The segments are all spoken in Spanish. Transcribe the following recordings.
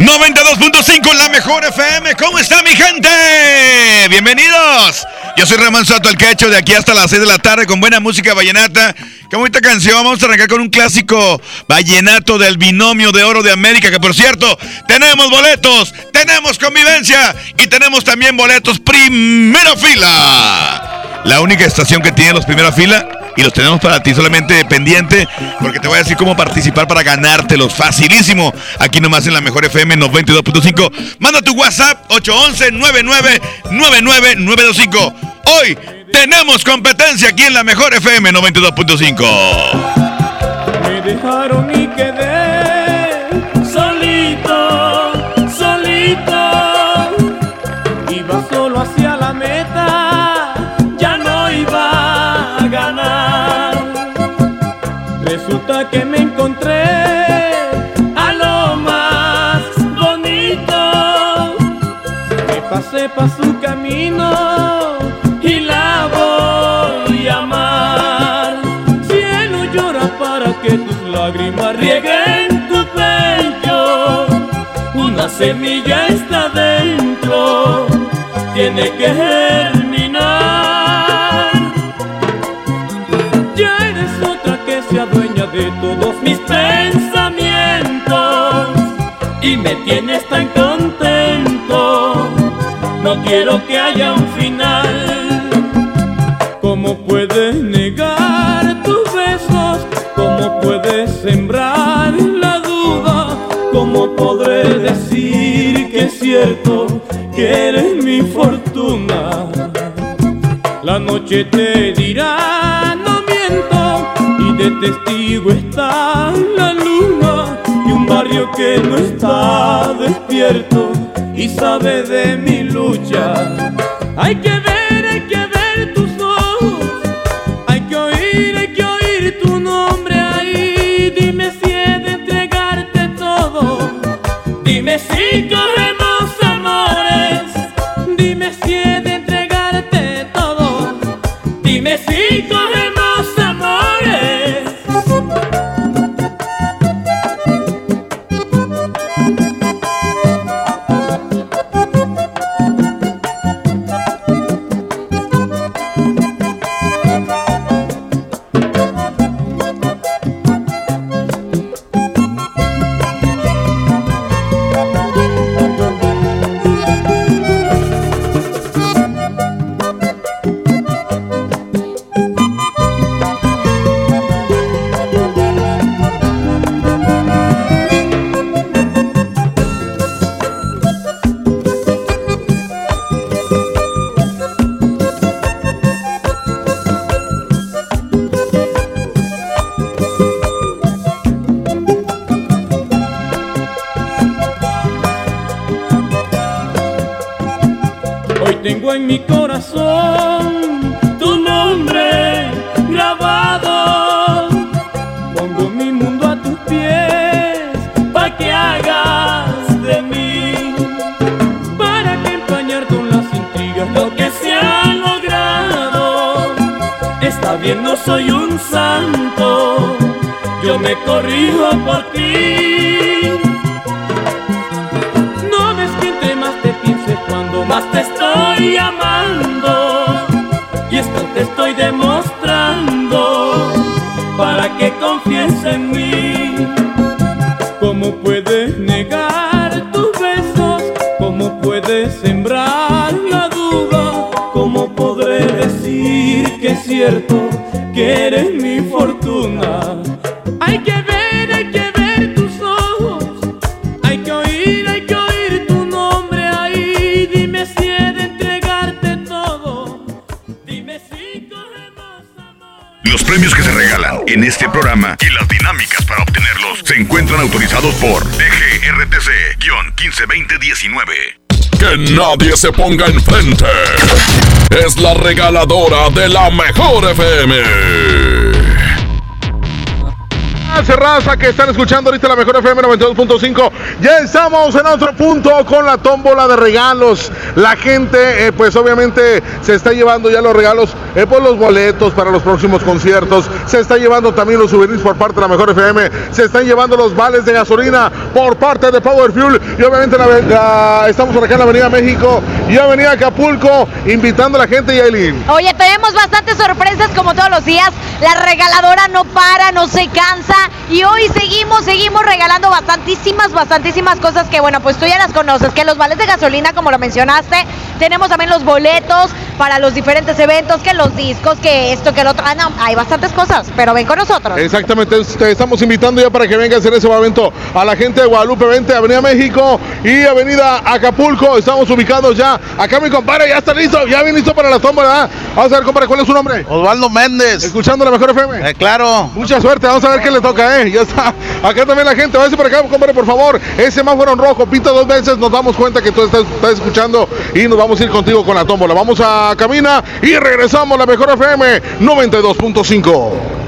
92.5 la mejor FM. ¿Cómo está mi gente? Bienvenidos. Yo soy Ramón Soto, el quecho de aquí hasta las 6 de la tarde con buena música vallenata. Qué bonita canción. Vamos a arrancar con un clásico vallenato del binomio de oro de América. Que por cierto, tenemos boletos, tenemos convivencia y tenemos también boletos primera fila. La única estación que tiene los primera fila y los tenemos para ti solamente pendiente porque te voy a decir cómo participar para ganártelos. Facilísimo. Aquí nomás en la mejor FM 92.5. Manda tu WhatsApp 811 99 925. Hoy tenemos competencia aquí en la mejor FM 92.5. Me dejaron y quedé Resulta que me encontré a lo más bonito. Me pasé pa' su camino y la voy a amar. Cielo llora para que tus lágrimas rieguen tu pecho. Una semilla está dentro, tiene que germinar. De todos mis pensamientos y me tienes tan contento. No quiero que haya un final. ¿Cómo puedes negar tus besos? ¿Cómo puedes sembrar la duda? ¿Cómo podré decir que es cierto que eres mi fortuna? La noche te dirá, de testigo está la luna y un barrio que no está despierto y sabe de mi lucha. Hay que ver, hay que decir que es cierto que eres mi fortuna. Hay que ver, hay que ver tus ojos, hay que oír, hay que oír tu nombre ahí. Dime si he de entregarte todo, dime si cogemos amor. Los premios que se regalan en este programa y las dinámicas para obtenerlos se encuentran autorizados por DGRTC-152019. Que nadie se ponga enfrente. Es la regaladora de la mejor FM. Raza que están escuchando ahorita la mejor FM 92.5. Ya estamos en otro punto con la tómbola de regalos. La gente, eh, pues obviamente se está llevando ya los regalos eh, por los boletos para los próximos conciertos. Se está llevando también los souvenirs por parte de la mejor FM. Se están llevando los vales de gasolina por parte de Power Fuel. Y obviamente estamos por acá en la Avenida México y Avenida Acapulco invitando a la gente, Yailin. Oye, tenemos bastantes sorpresas como todos los días. La regaladora no para, no se cansa y hoy seguimos, seguimos regalando bastantísimas, bastantísimas cosas que, bueno, pues tú ya las conoces, que los vales de gasolina, como lo mencionaste, tenemos también los boletos para los diferentes eventos, que los discos, que esto, que lo otro. Ah, no, hay bastantes cosas, pero ven con nosotros. Exactamente, te estamos invitando ya para que vengas en ese momento a la gente de Guadalupe 20, Avenida México y Avenida Acapulco. Estamos ubicados ya. Acá mi compadre ya está listo, ya bien listo para la ¿verdad? Vamos a ver, compadre, ¿cuál es su nombre? Osvaldo Méndez. Escuchando la mejor FM. Eh, claro. Mucha suerte, vamos a ver qué le toca. ¿Eh? Ya está. Acá también la gente. Váyase por acá, compadre, por favor. Ese semáforo en rojo, pinta dos veces. Nos damos cuenta que tú estás, escuchando y nos vamos a ir contigo con la tómbola. Vamos a camina y regresamos a la mejor FM 92.5.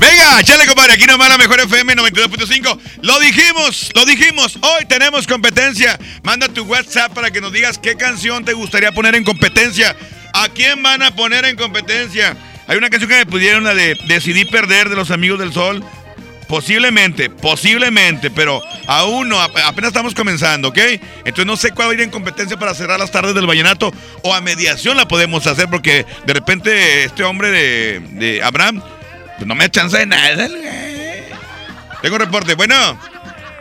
Venga, chale, compadre. Aquí nomás la mejor FM 92.5. Lo dijimos, lo dijimos. Hoy tenemos competencia. Manda tu WhatsApp para que nos digas qué canción te gustaría poner en competencia. ¿A quién van a poner en competencia? Hay una canción que me pudieron, la de Decidí Perder de los Amigos del Sol. Posiblemente, posiblemente, pero aún no, apenas estamos comenzando, ¿ok? Entonces no sé cuál va a ir en competencia para cerrar las tardes del vallenato o a mediación la podemos hacer porque de repente este hombre de, Abraham pues no me da chance de nada. Tengo un reporte, bueno.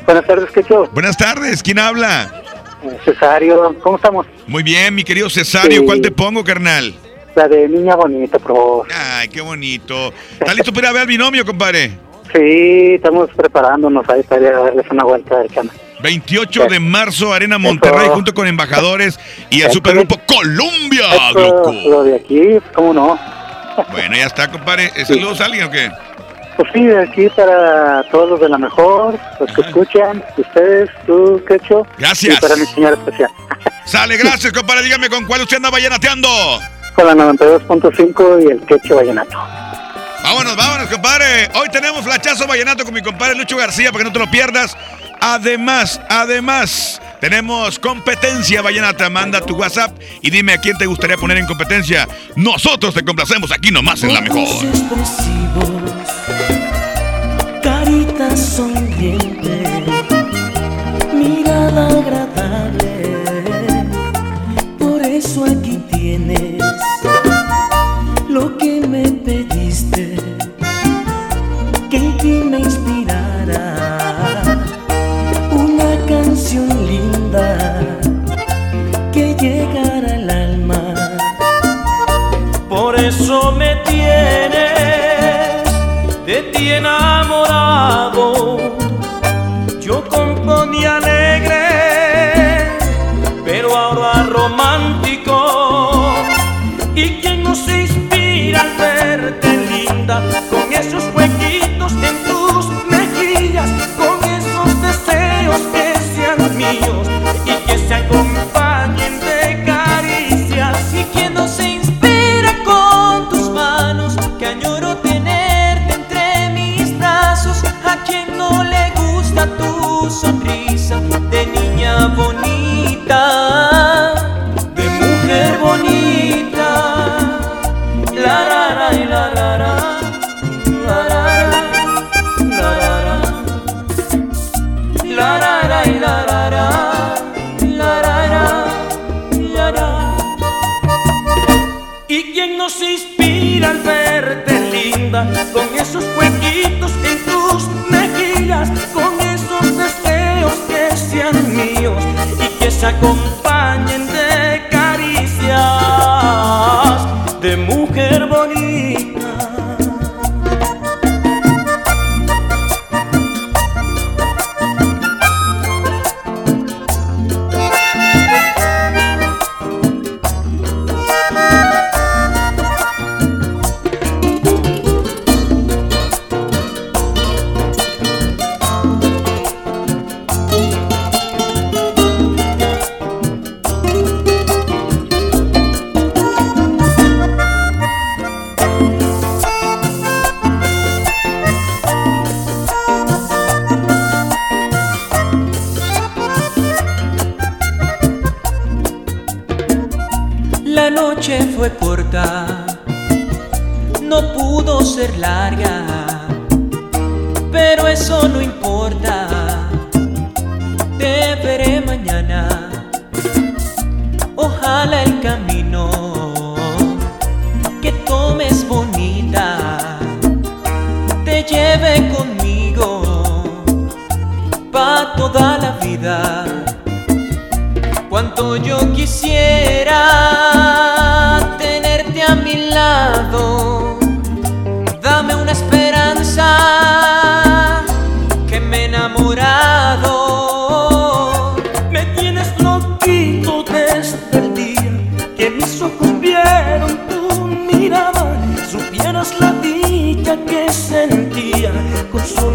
Buenas tardes, ¿qué Buenas tardes, ¿quién habla? Cesario, ¿cómo estamos? Muy bien, mi querido Cesario, ¿cuál te pongo, carnal? La de Niña Bonita, por favor. Ay, qué bonito. ¿Estás listo para ir a ver al binomio, compadre? Sí, estamos preparándonos ahí para ir a darles una vuelta de cama. 28 de marzo, Arena Monterrey, junto con embajadores y el supergrupo Colombia, Lo de aquí, ¿cómo no? Bueno, ya está, compadre. ¿Saludos a alguien o qué? Pues sí, aquí para todos los de la mejor, los que escuchan, ustedes, tú, Quecho. Gracias. Y para mi señora especial. Sale, gracias, compadre. Dígame con cuál usted anda vallenateando. Con la 92.5 y el Quecho Vallenato. Vámonos, vámonos, compadre. Hoy tenemos flachazo vallenato con mi compadre Lucho García para que no te lo pierdas. Además, además, tenemos competencia vallenata. Manda tu WhatsApp y dime a quién te gustaría poner en competencia. Nosotros te complacemos aquí nomás en la mejor carita sonriente, mirada agradable, por eso aquí tienes lo que me pediste, que en ti me inspirara. Una canción linda que llegara al alma, por eso me enamorado, yo componía alegre, pero ahora romántico. ¿Y quién nos inspira al verte linda con esos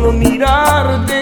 solo mirarte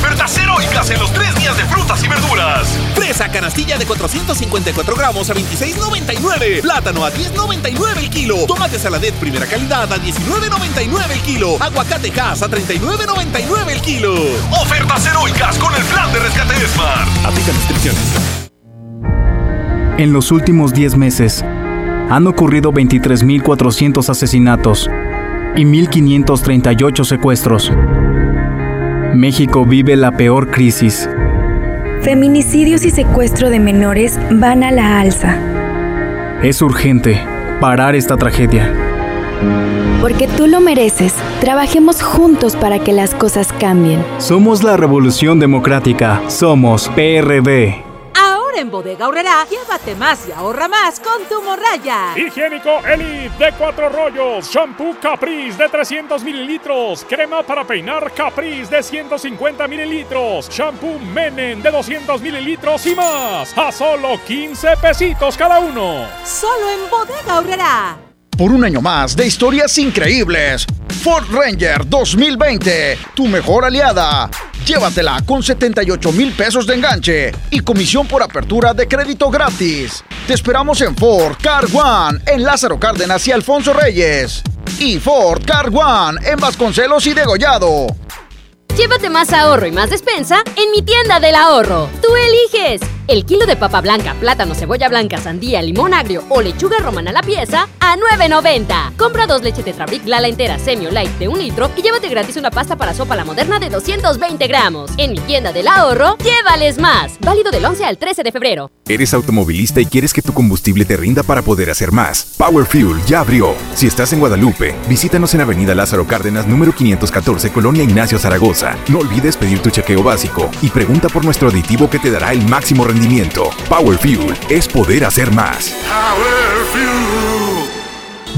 Ofertas heroicas en los tres días de frutas y verduras. Fresa canastilla de 454 gramos a 26,99. Plátano a 10,99 el kilo. Tomate saladet primera calidad a 19,99 el kilo. Aguacate Hass a 39,99 el kilo. Ofertas heroicas con el plan de rescate Smart. Aplican restricciones. En los últimos 10 meses, han ocurrido 23.400 asesinatos y 1.538 secuestros. México vive la peor crisis. Feminicidios y secuestro de menores van a la alza. Es urgente parar esta tragedia. Porque tú lo mereces. Trabajemos juntos para que las cosas cambien. Somos la Revolución Democrática. Somos PRD. Ahora en Bodega Horrera, llévate más y ahorra más con tu morraya. Higiénico Elite de cuatro rollos, shampoo Caprice de 300 mililitros, crema para peinar Caprice de 150 mililitros, shampoo Menen de 200 mililitros y más, a solo 15 pesitos cada uno. Solo en Bodega Horrera. Por un año más de historias increíbles. Ford Ranger 2020, tu mejor aliada. Llévatela con 78 mil pesos de enganche y comisión por apertura de crédito gratis. Te esperamos en Ford Car One en Lázaro Cárdenas y Alfonso Reyes. Y Ford Car One en Vasconcelos y Degollado. Llévate más ahorro y más despensa en mi tienda del ahorro. Tú eliges. El kilo de papa blanca, plátano, cebolla blanca, sandía, limón agrio o lechuga romana a la pieza a 9.90. Compra dos leche Tetrabric Lala entera Semio Light de un litro y llévate gratis una pasta para sopa la moderna de 220 gramos. En mi tienda del ahorro, llévales más. Válido del 11 al 13 de febrero. ¿Eres automovilista y quieres que tu combustible te rinda para poder hacer más? Power Fuel ya abrió. Si estás en Guadalupe, visítanos en Avenida Lázaro Cárdenas, número 514, Colonia Ignacio Zaragoza. No olvides pedir tu chequeo básico y pregunta por nuestro aditivo que te dará el máximo rendimiento. Power Fuel es poder hacer más.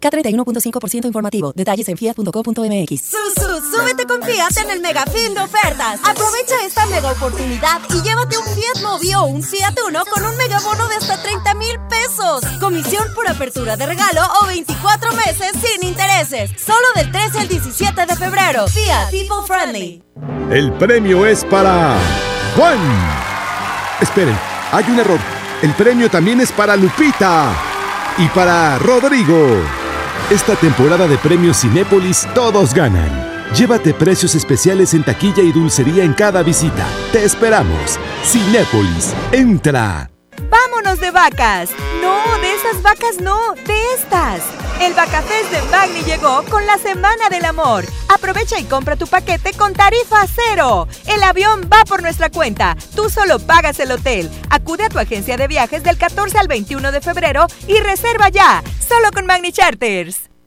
K31.5% informativo. Detalles en fiat.co.mx. Susu, súbete con Fiat en el mega fin de ofertas. Aprovecha esta mega oportunidad y llévate un Fiat Mobi o un Fiat Uno con un mega bono de hasta 30 mil pesos. Comisión por apertura de regalo o 24 meses sin intereses. Solo del 13 al 17 de febrero. Fiat People Friendly. El premio es para Juan. Esperen, hay un error. El premio también es para Lupita y para Rodrigo. Esta temporada de premios Cinépolis todos ganan. Llévate precios especiales en taquilla y dulcería en cada visita. Te esperamos. Cinépolis, entra. ¡Vámonos de vacas! No, de esas vacas no, de estas. El Vacafest de Magni llegó con la Semana del Amor. Aprovecha y compra tu paquete con tarifa cero. El avión va por nuestra cuenta. Tú solo pagas el hotel. Acude a tu agencia de viajes del 14 al 21 de febrero y reserva ya. Solo con Magni Charters.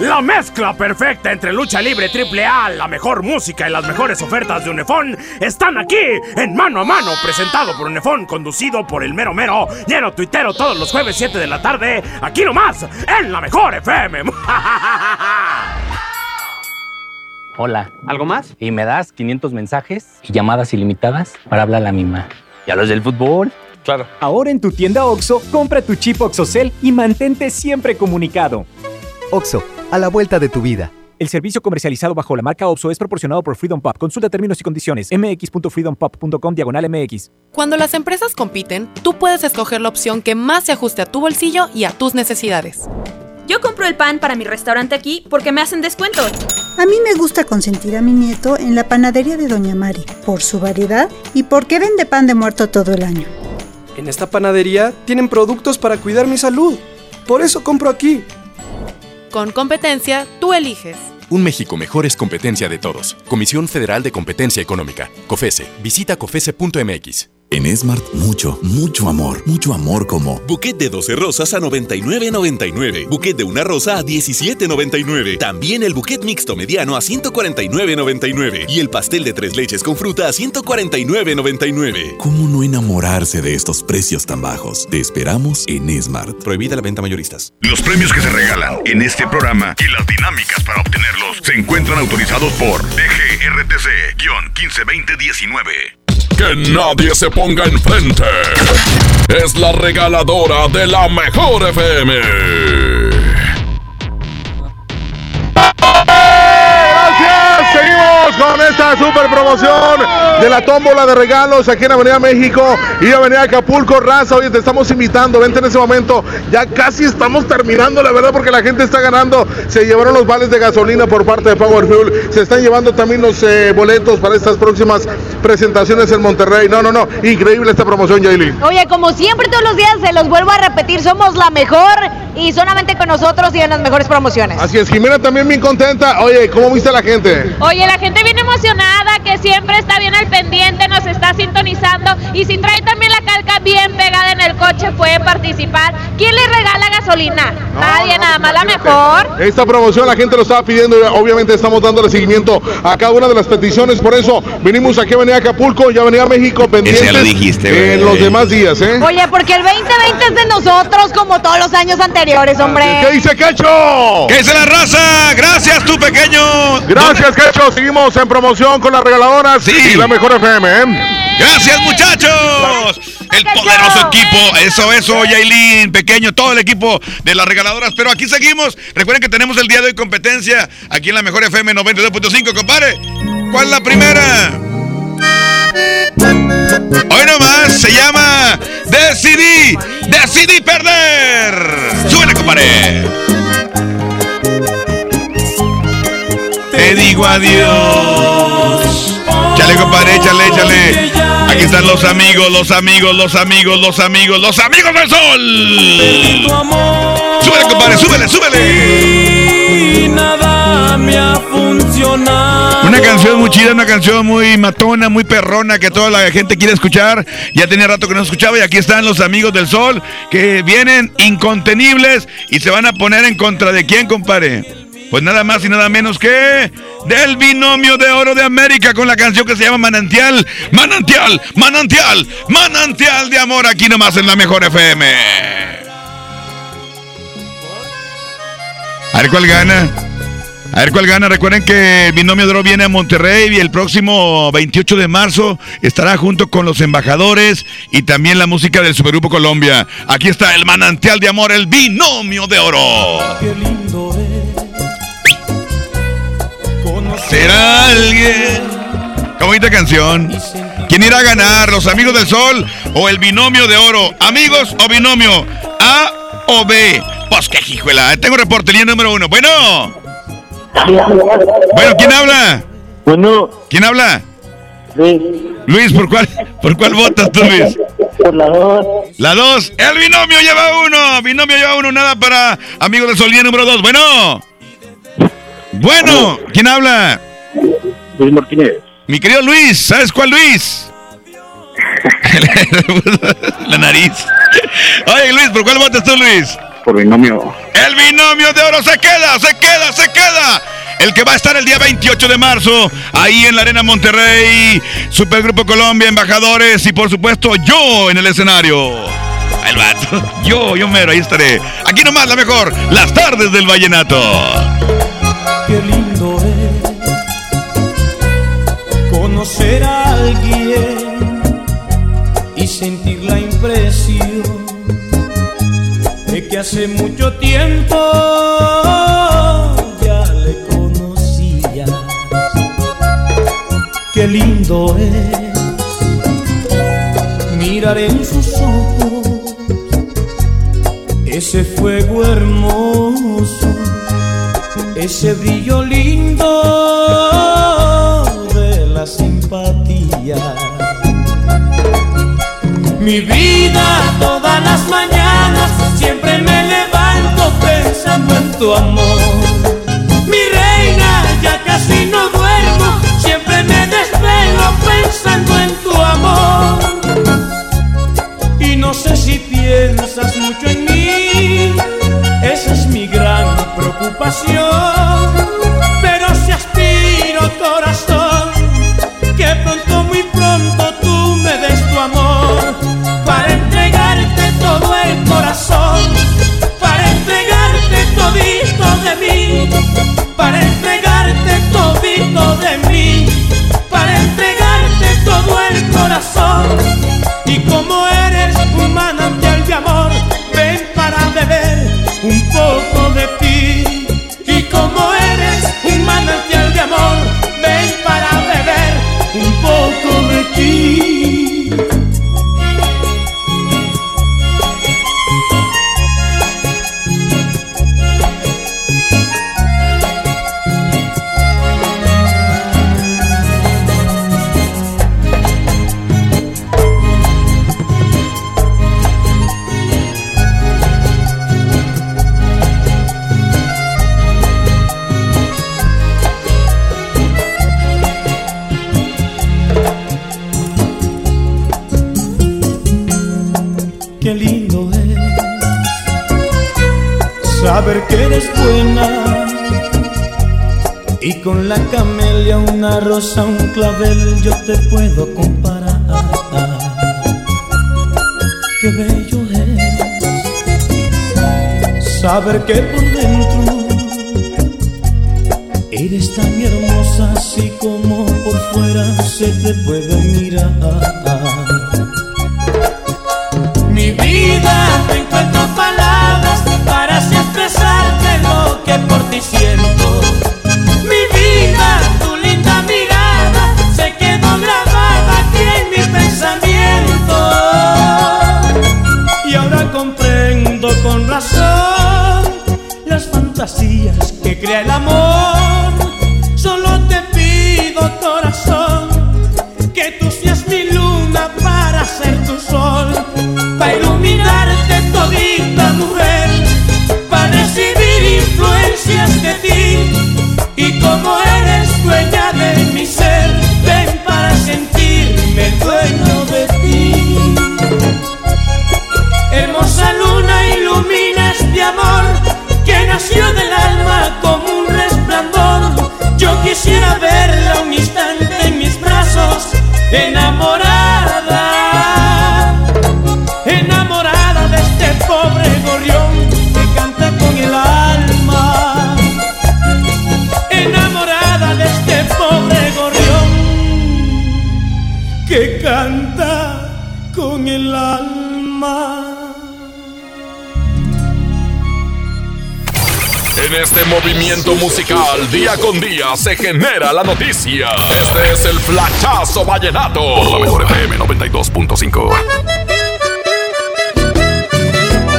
La mezcla perfecta entre lucha libre triple A, la mejor música y las mejores ofertas de Unefón están aquí en Mano a Mano, presentado por Unefón, conducido por el mero mero, lleno tuitero todos los jueves 7 de la tarde, aquí nomás, en la mejor FM. Hola. ¿Algo más? Y me das 500 mensajes y llamadas ilimitadas para hablar a la misma. ¿Y a los del fútbol? Claro. Ahora en tu tienda OXO, compra tu chip OXOCEL y mantente siempre comunicado. OXO, a la vuelta de tu vida. El servicio comercializado bajo la marca OPSO es proporcionado por Freedom Pop. Consulta términos y condiciones. mx.freedompop.com diagonal mx. Cuando las empresas compiten, tú puedes escoger la opción que más se ajuste a tu bolsillo y a tus necesidades. Yo compro el pan para mi restaurante aquí porque me hacen descuento. A mí me gusta consentir a mi nieto en la panadería de Doña Mari, por su variedad y porque vende pan de muerto todo el año. En esta panadería tienen productos para cuidar mi salud. Por eso compro aquí. Con competencia, tú eliges. Un México mejor es competencia de todos. Comisión Federal de Competencia Económica. COFESE. Visita COFESE.mx. En Smart, mucho, mucho amor. Mucho amor como. Buquet de 12 rosas a 99.99. Buquet de una rosa a 17.99. También el buquet mixto mediano a 149.99. Y el pastel de tres leches con fruta a 149.99. ¿Cómo no enamorarse de estos precios tan bajos? Te esperamos en Smart. Prohibida la venta mayoristas. Los premios que se regalan en este programa y las dinámicas para obtenerlos se encuentran autorizados por DGRTC-152019. Que nadie se ponga enfrente. Es la regaladora de la mejor FM. Seguimos con esta super promoción de la tómbola de regalos aquí en Avenida México y Avenida Acapulco, Raza. Oye, te estamos invitando, vente en ese momento. Ya casi estamos terminando, la verdad, porque la gente está ganando. Se llevaron los vales de gasolina por parte de Power Fuel. Se están llevando también los eh, boletos para estas próximas presentaciones en Monterrey. No, no, no. Increíble esta promoción, Yaili. Oye, como siempre todos los días se los vuelvo a repetir, somos la mejor y solamente con nosotros y en las mejores promociones. Así es, Jimena también bien contenta. Oye, ¿cómo viste a la gente? Oye, la gente viene emocionada, que siempre está bien al pendiente, nos está sintonizando y si trae también la calca bien pegada en el coche puede participar. ¿Quién le regala gasolina? Nadie, nada más la mejor. Esta promoción la gente lo estaba pidiendo y obviamente estamos dándole seguimiento a cada una de las peticiones. Por eso venimos aquí a venir a Acapulco y a venir a México pendientes ya lo dijiste, en los demás días, ¿eh? Oye, porque el 2020 es de nosotros como todos los años anteriores, hombre. ¿Qué dice Cacho? ¿Qué dice la raza? Gracias, tu pequeño. Gracias, Cacho. Seguimos en promoción con las regaladoras y la mejor FM, ¿eh? Gracias, muchachos. El poderoso equipo. Eso, eso, Yailin, pequeño, todo el equipo de las regaladoras. Pero aquí seguimos. Recuerden que tenemos el día de hoy competencia aquí en la mejor FM 92.5, compadre. ¿Cuál es la primera? Hoy nomás se llama Decidí, decidí perder. Súbele, compadre. Digo adiós. Échale, compadre, échale, échale. Aquí están los amigos, los amigos, los amigos, los amigos, los amigos del sol. Súbele, compadre, súbele, súbele. Una canción muy chida, una canción muy matona, muy perrona que toda la gente quiere escuchar. Ya tenía rato que no escuchaba y aquí están los amigos del sol que vienen incontenibles y se van a poner en contra de quién, compadre. Pues nada más y nada menos que del binomio de oro de América con la canción que se llama Manantial, Manantial, Manantial, Manantial de amor aquí nomás en la mejor FM. A ver cuál gana. A ver cuál gana. Recuerden que el binomio de oro viene a Monterrey y el próximo 28 de marzo estará junto con los embajadores y también la música del Supergrupo Colombia. Aquí está el manantial de amor, el binomio de oro. Qué lindo es ¿Será alguien? Qué bonita canción. ¿Quién irá a ganar? ¿Los amigos del sol o el binomio de oro? ¿Amigos o binomio? ¿A o B? Pues qué hijuela. Tengo reportería número uno. Bueno. Bueno, ¿quién habla? Bueno. ¿Quién habla? Luis. Luis, ¿por cuál, ¿por cuál votas tú, Luis? Por la dos. La dos. El binomio lleva uno. Binomio lleva uno. Nada para amigos del sol. Línea número dos. Bueno. Bueno, ¿quién habla? Luis Martínez. Mi querido Luis, ¿sabes cuál Luis? La nariz. Oye, Luis, ¿por cuál votas tú, Luis? Por binomio. El binomio de oro se queda, se queda, se queda. El que va a estar el día 28 de marzo, ahí en la Arena Monterrey, Supergrupo Colombia, embajadores y por supuesto yo en el escenario. El vato. Yo, yo mero, ahí estaré. Aquí nomás la mejor, las tardes del vallenato. Qué lindo es conocer a alguien y sentir la impresión de que hace mucho tiempo ya le conocía. Qué lindo es mirar en sus ojos ese fuego hermoso ese brillo lindo de la simpatía. Mi vida todas las mañanas siempre me levanto pensando en tu amor. Mi reina, ya casi no duermo, siempre me desvelo pensando en tu amor. Y no sé preocupación. Te puedo comparar. Qué bello es saber que por movimiento musical, día con día, se genera la noticia. Este es el Flachazo Vallenato. Por la mejor FM 92.5.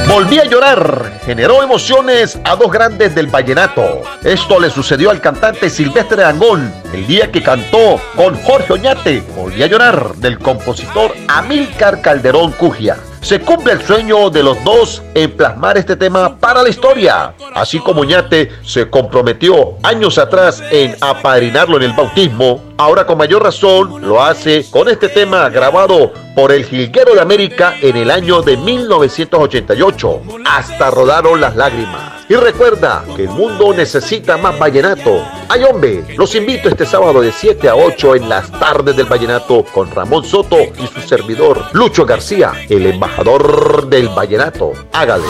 Volví a llorar. Generó emociones a dos grandes del vallenato. Esto le sucedió al cantante Silvestre Angón el día que cantó con Jorge Oñate. Volví a llorar del compositor Amílcar Calderón Cugia. Se cumple el sueño de los dos en plasmar este tema para la historia. Así como Oñate se comprometió años atrás en apadrinarlo en el bautismo, ahora con mayor razón lo hace con este tema grabado por el Jilguero de América en el año de 1988. Hasta rodaron las lágrimas. Y recuerda que el mundo necesita más vallenato. Ay hombre, los invito este sábado de 7 a 8 en las tardes del vallenato con Ramón Soto y su servidor Lucho García, el embajador del vallenato. Hágale.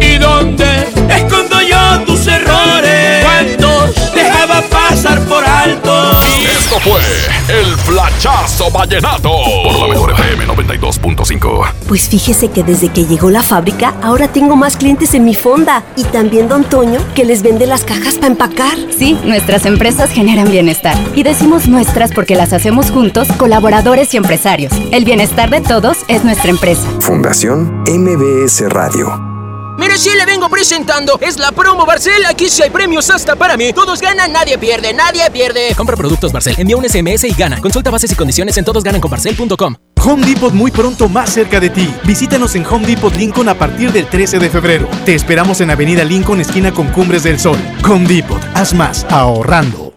¿Y dónde escondo yo tus errores? ¿Cuántos dejaba pasar por alto? Esto fue el Flachazo Vallenato. Por la mejor FM 92.5. Pues fíjese que desde que llegó la fábrica, ahora tengo más clientes en mi fonda. Y también Don Toño, que les vende las cajas para empacar. Sí, nuestras empresas generan bienestar. Y decimos nuestras porque las hacemos juntos, colaboradores y empresarios. El bienestar de todos es nuestra empresa. Fundación MBS Radio. Mire, sí le vengo presentando. Es la promo Barcel. Aquí sí hay premios hasta para mí. Todos ganan, nadie pierde, nadie pierde. Compra productos Barcel, envía un SMS y gana. Consulta bases y condiciones en todosgananconbarcel.com. Home Depot muy pronto más cerca de ti. Visítanos en Home Depot Lincoln a partir del 13 de febrero. Te esperamos en Avenida Lincoln, esquina con Cumbres del Sol. Home Depot, haz más ahorrando.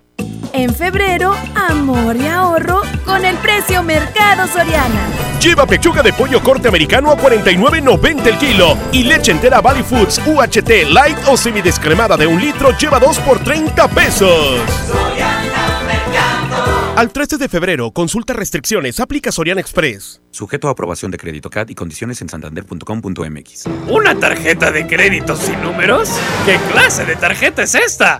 En febrero, amor y ahorro con el precio Mercado Soriana. Lleva pechuga de pollo corte americano a 49.90 el kilo y leche entera Valley Foods UHT light o semidescremada de un litro lleva 2 por 30 pesos. Al 13 de febrero, consulta restricciones, aplica Soriana Express. Sujeto a aprobación de crédito CAD y condiciones en santander.com.mx. ¿Una tarjeta de crédito sin números? ¿Qué clase de tarjeta es esta?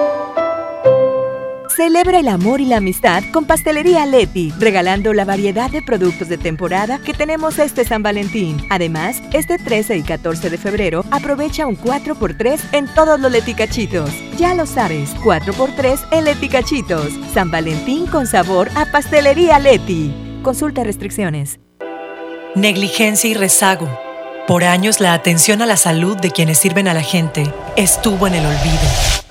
Celebra el amor y la amistad con Pastelería Leti, regalando la variedad de productos de temporada que tenemos este San Valentín. Además, este 13 y 14 de febrero aprovecha un 4x3 en todos los leticachitos. Ya lo sabes, 4x3 en leticachitos. San Valentín con sabor a Pastelería Leti. Consulta restricciones. Negligencia y rezago. Por años la atención a la salud de quienes sirven a la gente estuvo en el olvido.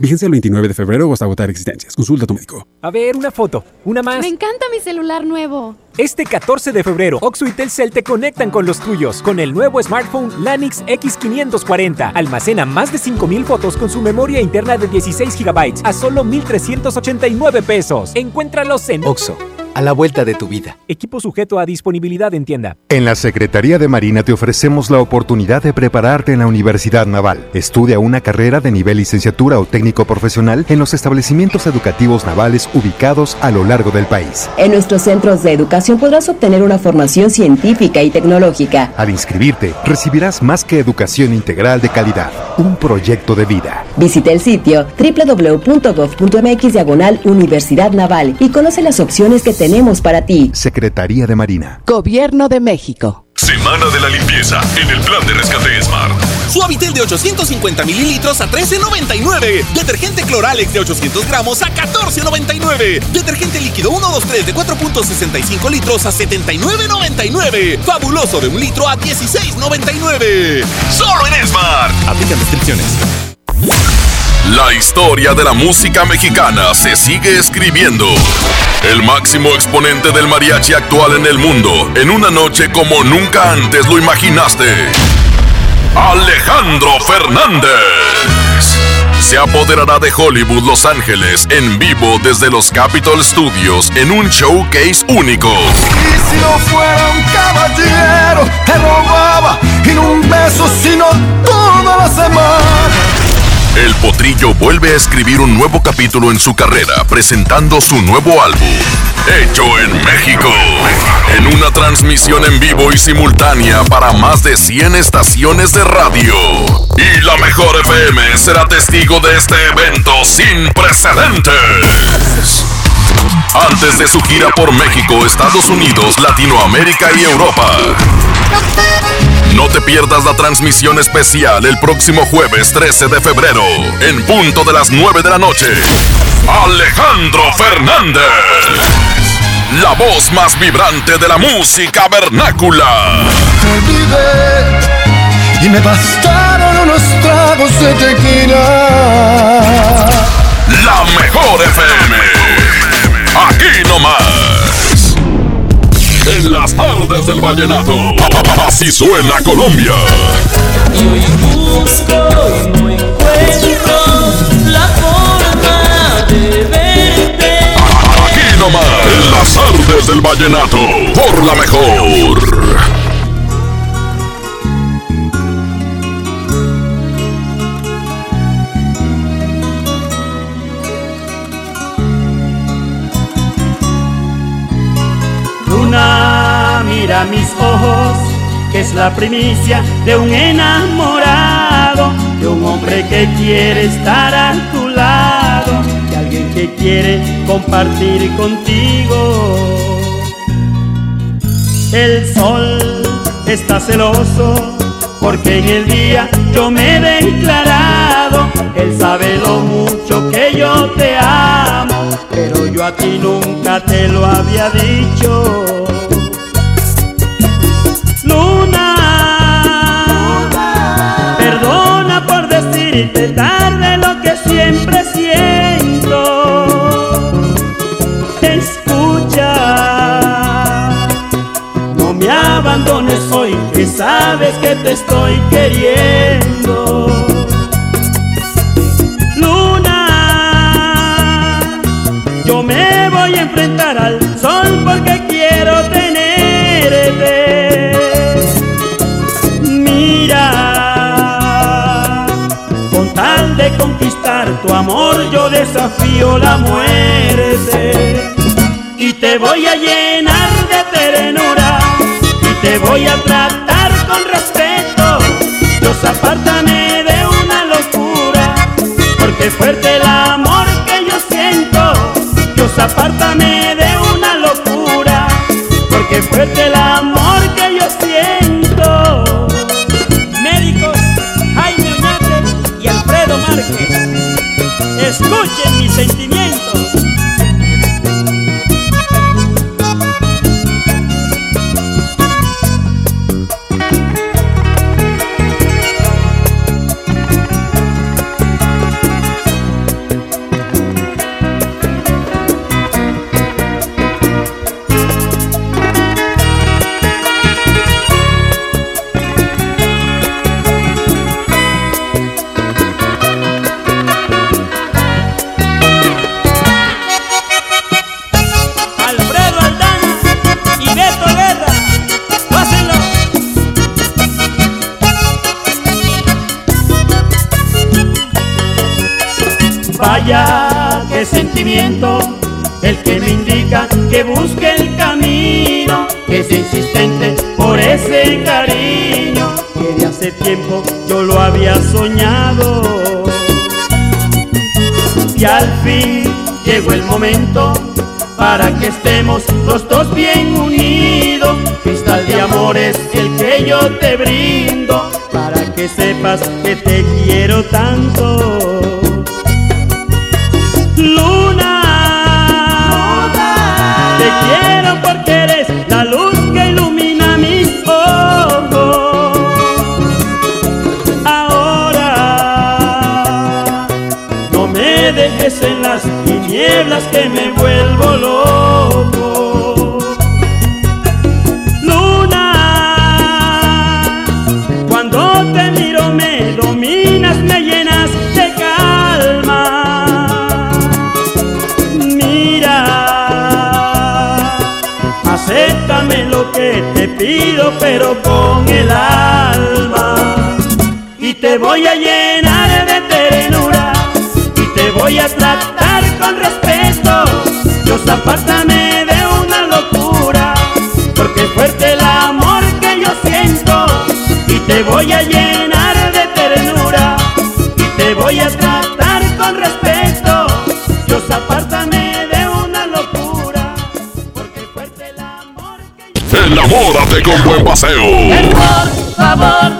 Vigencia el 29 de febrero o hasta agotar existencias. Consulta a tu médico. A ver, una foto. Una más. Me encanta mi celular nuevo. Este 14 de febrero, Oxo y Telcel te conectan con los tuyos con el nuevo smartphone Lanix X540. Almacena más de 5000 fotos con su memoria interna de 16 GB a solo 1389 pesos. Encuéntralos en Oxo a la vuelta de tu vida. Equipo sujeto a disponibilidad en tienda. En la Secretaría de Marina te ofrecemos la oportunidad de prepararte en la Universidad Naval. Estudia una carrera de nivel licenciatura o técnico profesional en los establecimientos educativos navales ubicados a lo largo del país. En nuestros centros de educación podrás obtener una formación científica y tecnológica. Al inscribirte, recibirás más que educación integral de calidad, un proyecto de vida. Visita el sitio www.gov.mx diagonal Universidad Naval y conoce las opciones que tenemos para ti. Secretaría de Marina. Gobierno de México. Semana de la limpieza en el plan de rescate Smart. Suavitel de 850 mililitros a 13.99. Detergente Cloralex de 800 gramos a 14.99. Detergente líquido 123 de 4.65 litros a 79.99. Fabuloso de un litro a 16.99. Solo en Smart. Aplican restricciones. La historia de la música mexicana se sigue escribiendo. El máximo exponente del mariachi actual en el mundo, en una noche como nunca antes lo imaginaste. Alejandro Fernández. Se apoderará de Hollywood Los Ángeles en vivo desde los Capitol Studios en un showcase único. Y si no fuera un caballero, te robaba un beso, sino toda la semana. El Potrillo vuelve a escribir un nuevo capítulo en su carrera presentando su nuevo álbum, Hecho en México, en una transmisión en vivo y simultánea para más de 100 estaciones de radio. Y la mejor FM será testigo de este evento sin precedentes. Antes de su gira por México, Estados Unidos, Latinoamérica y Europa. No te pierdas la transmisión especial el próximo jueves 13 de febrero, en punto de las 9 de la noche. Alejandro Fernández, la voz más vibrante de la música vernácula. Te olvidé y me bastaron unos tragos de tequila. La mejor FM. Aquí nomás. En las tardes del vallenato. Así suena Colombia. Y hoy busco y no encuentro la forma de verte. Aquí nomás. En las tardes del vallenato. Por la mejor. Es la primicia de un enamorado, de un hombre que quiere estar a tu lado, de alguien que quiere compartir contigo. El sol está celoso porque en el día yo me he declarado, él sabe lo mucho que yo te amo, pero yo a ti nunca te lo había dicho. Luna, decirte tarde lo que siempre siento. Escucha, no me abandones hoy, que sabes que te estoy queriendo. Tu amor, yo desafío la muerte. Y te voy a llenar de ternura y te voy a tratar con respeto. Dios, apártame de una locura, porque es fuerte el amor que yo siento. Dios, apártame de una locura, porque es fuerte el amor que yo siento. Médicos, Jaime Oñate y Alfredo Márquez, escuchen mis sentimientos. Tiempo yo lo había soñado. Y al fin llegó el momento para que estemos los dos bien unidos. Cristal de amor es el que yo te brindo, para que sepas que te quiero tanto. Luna, te que me vuelvo loco. Luna, cuando te miro me dominas, me llenas de calma. Mira, acéptame lo que te pido, pero con el alma. Y te voy a llenar de ternura y te voy a tratar con respeto. Apártame de una locura, porque es fuerte el amor que yo siento. Y te voy a llenar de ternura y te voy a tratar con respeto. Dios, apártame de una locura, porque es fuerte el amor que yo Enamórate con buen paseo. Por favor,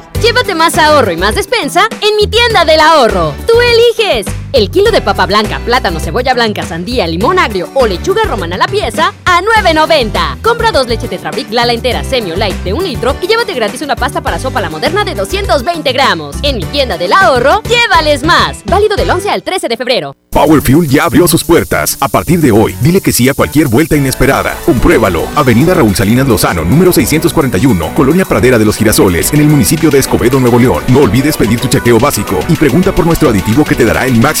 Llévate más ahorro y más despensa en mi tienda del ahorro. Tú eliges. El kilo de papa blanca, plátano, cebolla blanca, sandía, limón agrio o lechuga romana a la pieza a 9.90. Compra dos leche Tetrabric Lala entera Semio Light de un litro y llévate gratis una pasta para sopa la moderna de 220 gramos. En mi tienda del ahorro, llévales más. Válido del 11 al 13 de febrero. Power Fuel ya abrió sus puertas. A partir de hoy, dile que sí a cualquier vuelta inesperada. Compruébalo. Avenida Raúl Salinas Lozano, número 641, Colonia Pradera de los Girasoles, en el municipio de Escobedo, Nuevo León. No olvides pedir tu chequeo básico y pregunta por nuestro aditivo que te dará el máximo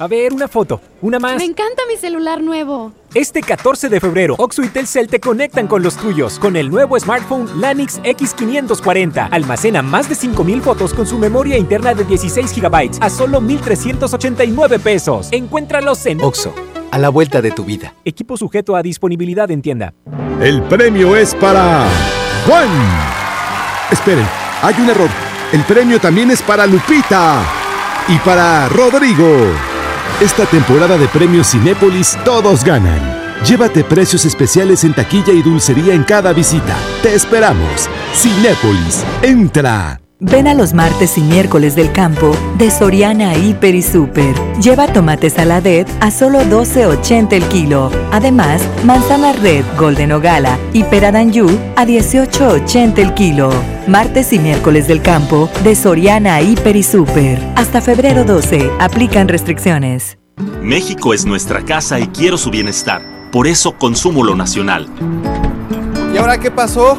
A ver, una foto. Una más. Me encanta mi celular nuevo. Este 14 de febrero, Oxo y Telcel te conectan con los tuyos con el nuevo smartphone Lanix X540. Almacena más de 5000 fotos con su memoria interna de 16 GB a solo 1389 pesos. Encuéntralos en Oxo, a la vuelta de tu vida. Equipo sujeto a disponibilidad en tienda. El premio es para Juan. Esperen, hay un error. El premio también es para Lupita y para Rodrigo. Esta temporada de premios Cinépolis todos ganan. Llévate precios especiales en taquilla y dulcería en cada visita. Te esperamos. Cinépolis, entra. Ven a los martes y miércoles del campo de Soriana Hiper y Super. Lleva tomate saladet a solo 12.80 el kilo. Además, manzana red Golden o Gala y pera d'Anjou a 18.80 el kilo. Martes y miércoles del campo de Soriana Hiper y Super. Hasta febrero 12. Aplican restricciones. México es nuestra casa y quiero su bienestar. Por eso consumo lo nacional. ¿Y ahora qué pasó?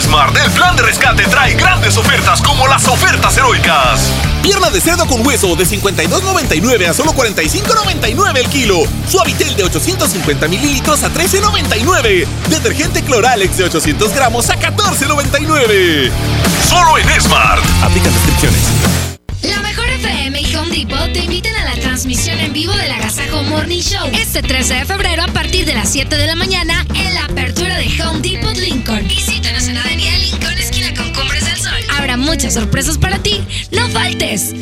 Smart, el plan de rescate trae grandes ofertas como las ofertas heroicas. Pierna de cerdo con hueso de 52.99 a solo 45.99 el kilo. Suavitel de 850 mililitros a 13.99. Detergente Cloralex de 800 gramos a 14.99. Solo en Smart. Aplica descripciones. La mejor FM y Home Depot te invitan a la transmisión en vivo del Agasajo Morning Show este 13 de febrero a partir de las 7 de la mañana en la apertura de Home Depot Lincoln. Visítanos en Avenida Lincoln, esquina con Cumbres del Sol. Habrá muchas sorpresas para ti. ¡No faltes!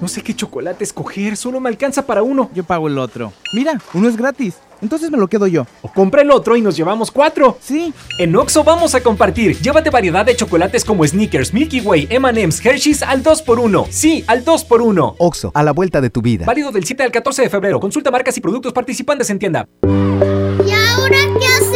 No sé qué chocolate escoger, solo me alcanza para uno. Yo pago el otro. Mira, uno es gratis. Entonces me lo quedo yo. O compra el otro y nos llevamos cuatro. Sí. En Oxo vamos a compartir. Llévate variedad de chocolates como Snickers, Milky Way, M&M's, Hershey's al 2x1. Sí, al 2x1. Oxo, a la vuelta de tu vida. Válido del 7 al 14 de febrero. Consulta marcas y productos participantes en tienda. ¿Y ahora qué hacemos?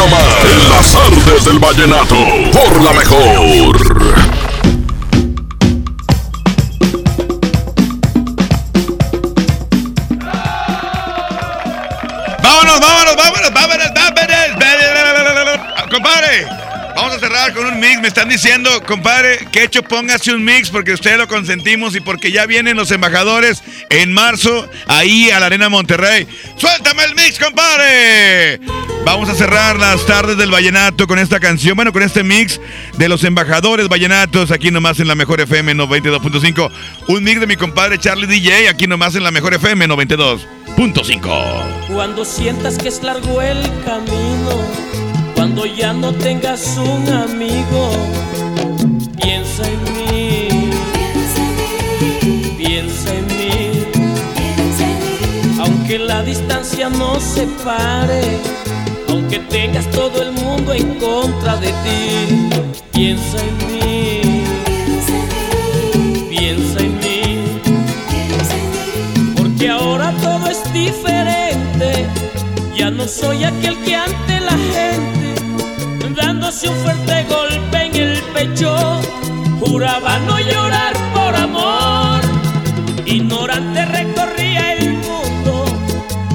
Nomás, en las artes del vallenato, por la mejor. Vámonos, vámonos, vámonos, vámonos. Con un mix. Me están diciendo, compadre, que hecho póngase un mix porque usted lo consentimos y porque ya vienen los embajadores en marzo ahí a la Arena Monterrey. ¡Suéltame el mix, compadre! Vamos a cerrar las tardes del vallenato con esta canción, bueno, con este mix de los embajadores vallenatos, aquí nomás en la Mejor FM 92.5. Un mix de mi compadre Charlie DJ, aquí nomás en la Mejor FM 92.5. Cuando sientas que es largo el camino, cuando ya no tengas un amigo, piensa en mí. Piensa en mí. Aunque la distancia nos separe, aunque tengas todo el mundo en contra de ti, piensa en mí. Piensa en mí. Porque ahora todo es diferente. Ya no soy aquel que ante la gente, dándose un fuerte golpe en el pecho, juraba no llorar por amor. Ignorante recorría el mundo,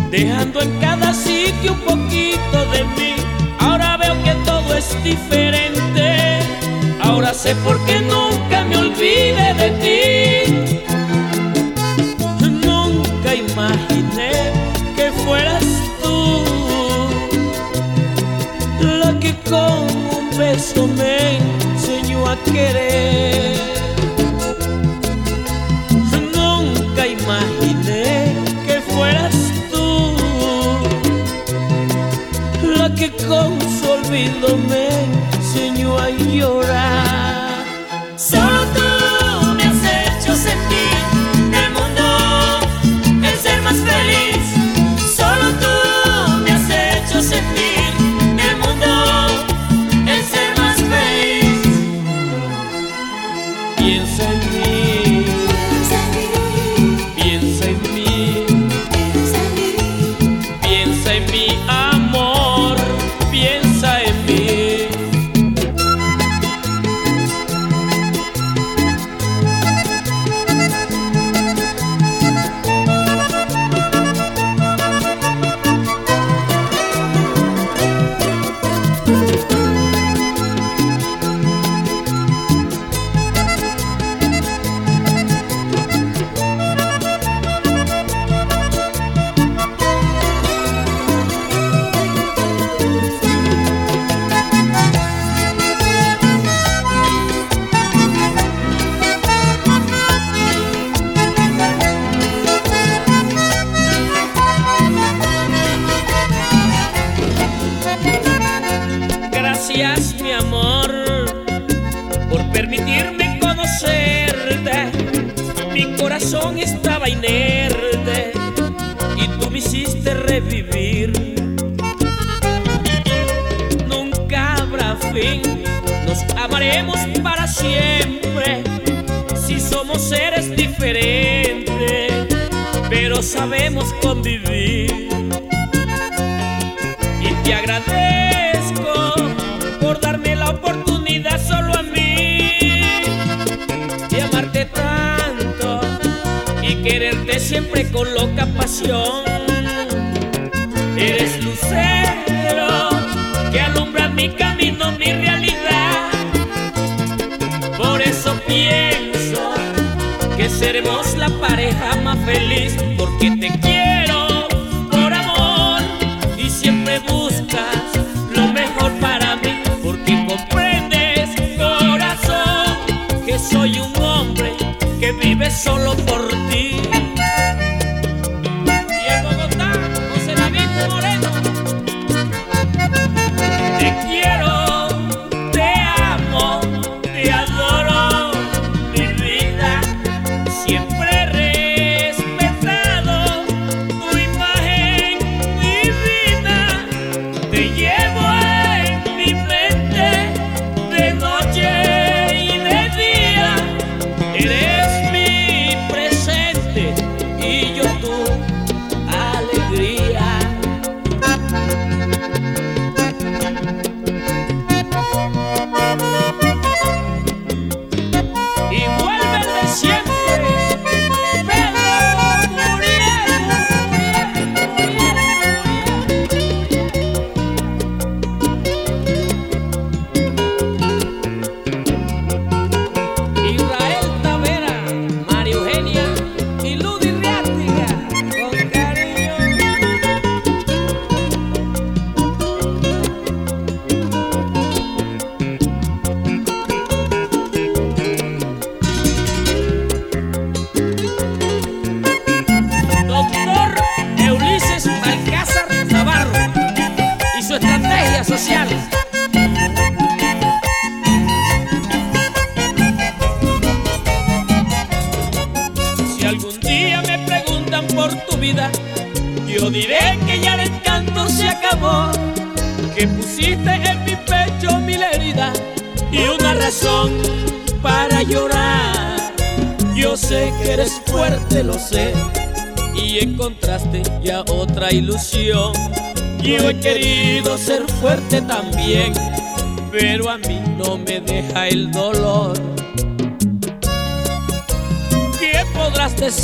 dejando en cada sitio un poquito de mí. Ahora veo que todo es diferente. Ahora sé por qué nunca me olvidé de ti. Nunca imaginé que fueras tú la que con me enseñó a querer. Nunca imaginé que fueras tú la que con su olvido me enseñó a llorar. Nos amaremos para siempre. Si somos seres diferentes, pero sabemos convivir. Y te agradezco por darme la oportunidad solo a mí de amarte tanto y quererte siempre con loca pasión. Seremos la pareja más feliz, porque te quiero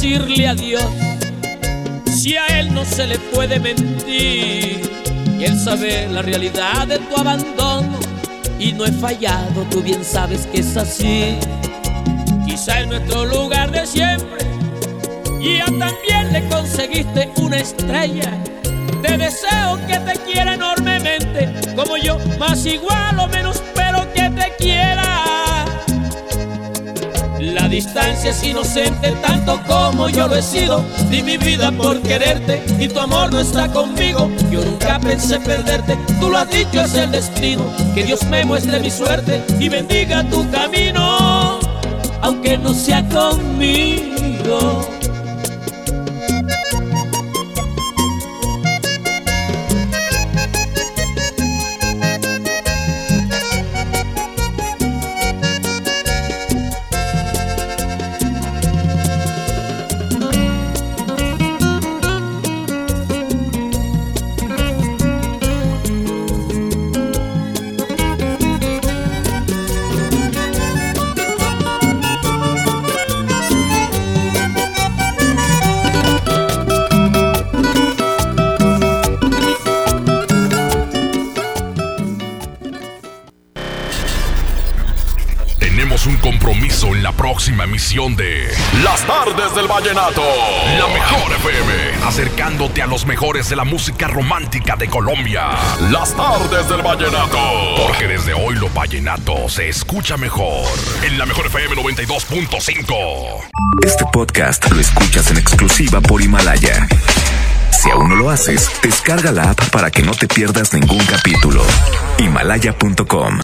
decirle a Dios si a Él no se le puede mentir? Y Él sabe la realidad de tu abandono y no he fallado, tú bien sabes que es así. Quizá en nuestro lugar de siempre ya también le conseguiste una estrella. Te deseo que te quiera enormemente, como yo, más igual o menos, pero que te quiera. La distancia es inocente tanto como yo lo he sido. Di mi vida por quererte y tu amor no está conmigo. Yo nunca pensé perderte, tú lo has dicho, es el destino. Que Dios me muestre mi suerte y bendiga tu camino, aunque no sea conmigo. De Las Tardes del Vallenato. La mejor FM, acercándote a los mejores de la música romántica de Colombia. Las Tardes del Vallenato. Porque desde hoy lo vallenato se escucha mejor. En la mejor FM 92.5. Este podcast lo escuchas en exclusiva por Himalaya. Si aún no lo haces, descarga la app para que no te pierdas ningún capítulo. Himalaya.com